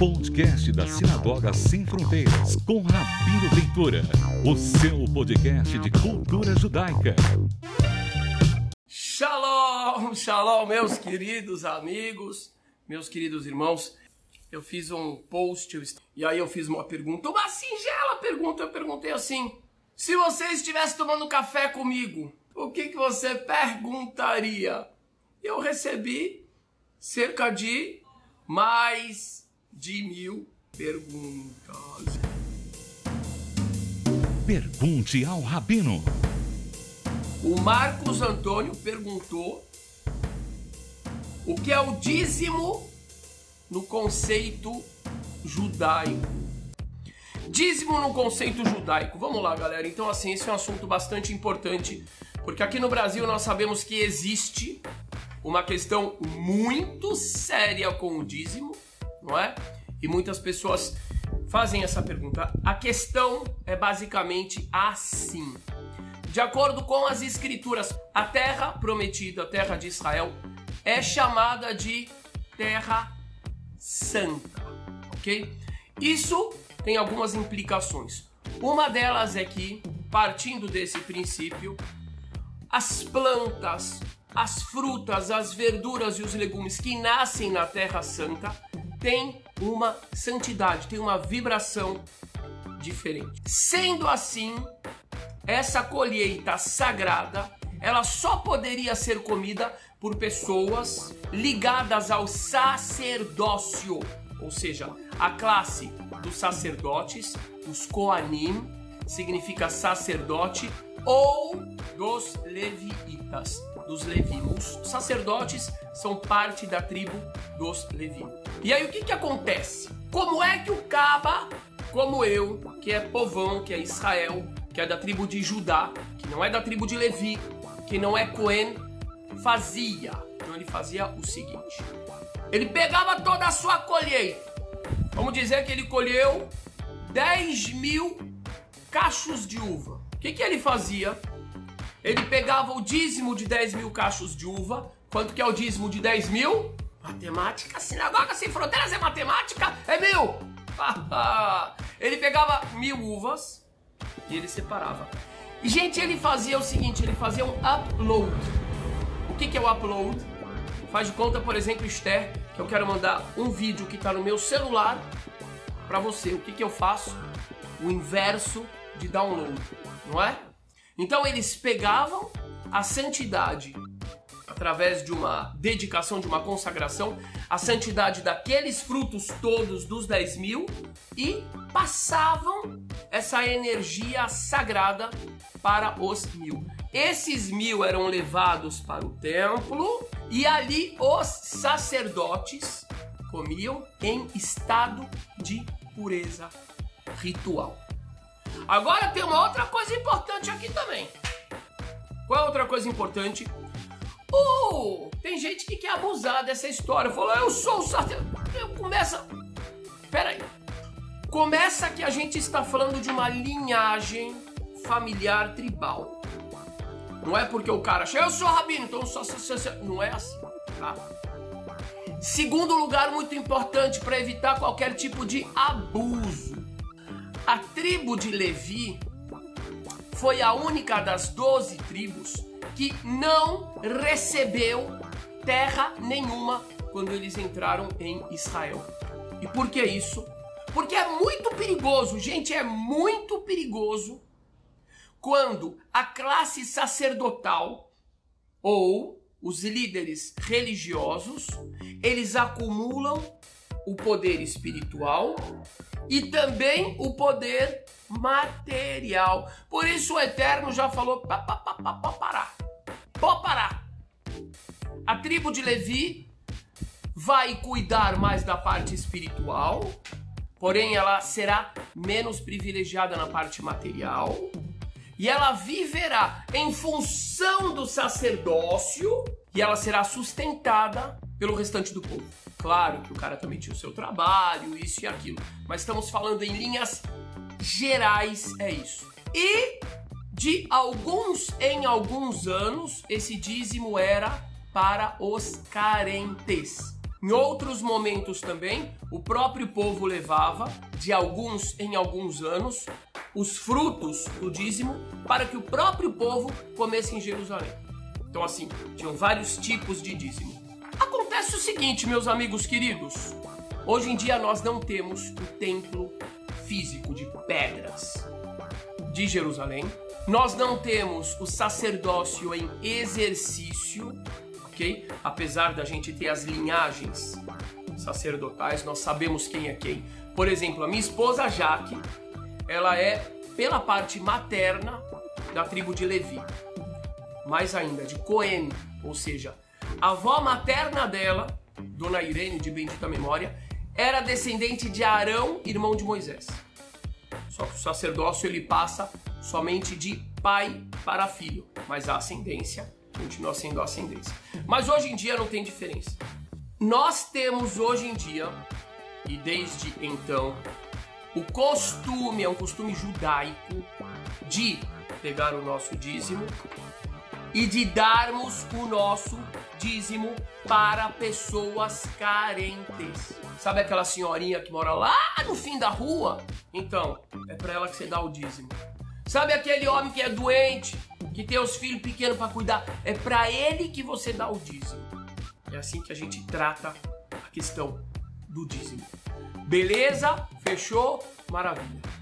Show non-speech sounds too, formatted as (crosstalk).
podcast da Sinagoga Sem Fronteiras, com Rabino Ventura, o seu podcast de cultura judaica. Shalom, shalom, meus queridos amigos, meus queridos irmãos. Eu fiz um post e aí eu fiz uma pergunta, uma singela pergunta. Eu perguntei assim: se você estivesse tomando café comigo, o que, que você perguntaria? Eu recebi cerca de mais de mil perguntas. Pergunte ao Rabino. O Marcos Antônio perguntou o que é o dízimo no conceito judaico. Dízimo no conceito judaico. Vamos lá, galera. Então, assim, esse é um assunto bastante importante, porque aqui no Brasil nós sabemos que existe uma questão muito séria com o dízimo, não é? E muitas pessoas fazem essa pergunta. A questão é basicamente assim. De acordo com as escrituras, a terra prometida, a terra de Israel, é chamada de terra santa, ok? Isso tem algumas implicações. Uma delas é que, partindo desse princípio, as plantas, as frutas, as verduras e os legumes que nascem na Terra Santa têm uma santidade, têm uma vibração diferente. Sendo assim, essa colheita sagrada, ela só poderia ser comida por pessoas ligadas ao sacerdócio, ou seja, a classe dos sacerdotes, os Koanim, significa sacerdote, ou dos levitas, dos levinos. Os sacerdotes são parte da tribo dos levinos. E aí o que que acontece? Como é que o Caba, como eu, que é povão, que é Israel, que é da tribo de Judá, que não é da tribo de Levi, que não é Cohen, fazia? Então ele fazia o seguinte: ele pegava toda a sua colheita. Vamos dizer que ele colheu 10 mil cachos de uva. O que, que ele fazia? Ele pegava o dízimo de 10 mil cachos de uva. Quanto que é o dízimo de 10 mil? Matemática, sinagoga sem fronteiras é matemática? É mil! (laughs) ele pegava mil uvas e ele separava. E, gente, ele fazia o seguinte: ele fazia um upload. O que, que é o upload? Faz de conta, por exemplo, Esther, que eu quero mandar um vídeo que está no meu celular para você. O que, que eu faço? O inverso de download não é? Então eles pegavam a santidade através de uma dedicação, de uma consagração, a santidade daqueles frutos todos dos 10 mil e passavam essa energia sagrada para os mil. Esses mil eram levados para o templo e ali os sacerdotes comiam em estado de pureza ritual. Agora tem uma outra coisa importante aqui também. Qual é outra coisa importante? Uh, tem gente que quer abusar dessa história. Falou, eu sou o sacerdote. Começa. Pera aí. Começa que a gente está falando de uma linhagem familiar tribal. Não é porque o cara chega, eu sou rabino, então eu sou sacerdote. Não é assim, tá? Segundo lugar, muito importante para evitar qualquer tipo de abuso. A tribo de Levi foi a única das doze tribos que não recebeu terra nenhuma quando eles entraram em Israel. E por que isso? Porque é muito perigoso, gente, é muito perigoso quando a classe sacerdotal ou os líderes religiosos, eles acumulam o poder espiritual e também o poder material. Por isso o Eterno já falou: pá, pá, pá, pá, pá, parar. Pode parar. A tribo de Levi vai cuidar mais da parte espiritual, porém ela será menos privilegiada na parte material. E ela viverá em função do sacerdócio e ela será sustentada pelo restante do povo. Claro que o cara também tinha o seu trabalho, isso e aquilo, mas estamos falando em linhas gerais, é isso. E de alguns em alguns anos, esse dízimo era para os carentes. Em outros momentos também, o próprio povo levava, de alguns em alguns anos, os frutos do dízimo para que o próprio povo comesse em Jerusalém. Então, assim, tinham vários tipos de dízimo. Acontece o seguinte, meus amigos queridos: hoje em dia nós não temos o templo físico de pedras de Jerusalém, nós não temos o sacerdócio em exercício ok? Apesar da gente ter as linhagens sacerdotais, nós sabemos quem é quem. Por exemplo, a minha esposa Jaque, ela é pela parte materna da tribo de Levi. Mais ainda, de Cohen, ou seja, a avó materna dela, Dona Irene de bendita memória, era descendente de Arão, irmão de Moisés. Só que o sacerdócio ele passa somente de pai para filho, mas a ascendência continua sendo a ascendência. Mas hoje em dia não tem diferença. Nós temos hoje em dia, e desde então, o costume, é um costume judaico, de pegar o nosso dízimo e de darmos o nosso dízimo para pessoas carentes. Sabe aquela senhorinha que mora lá no fim da rua? Então, é para ela que você dá o dízimo. Sabe aquele homem que é doente, que tem os filhos pequenos para cuidar, é para ele que você dá o dízimo. É assim que a gente trata a questão do dízimo. Beleza? Fechou? Maravilha.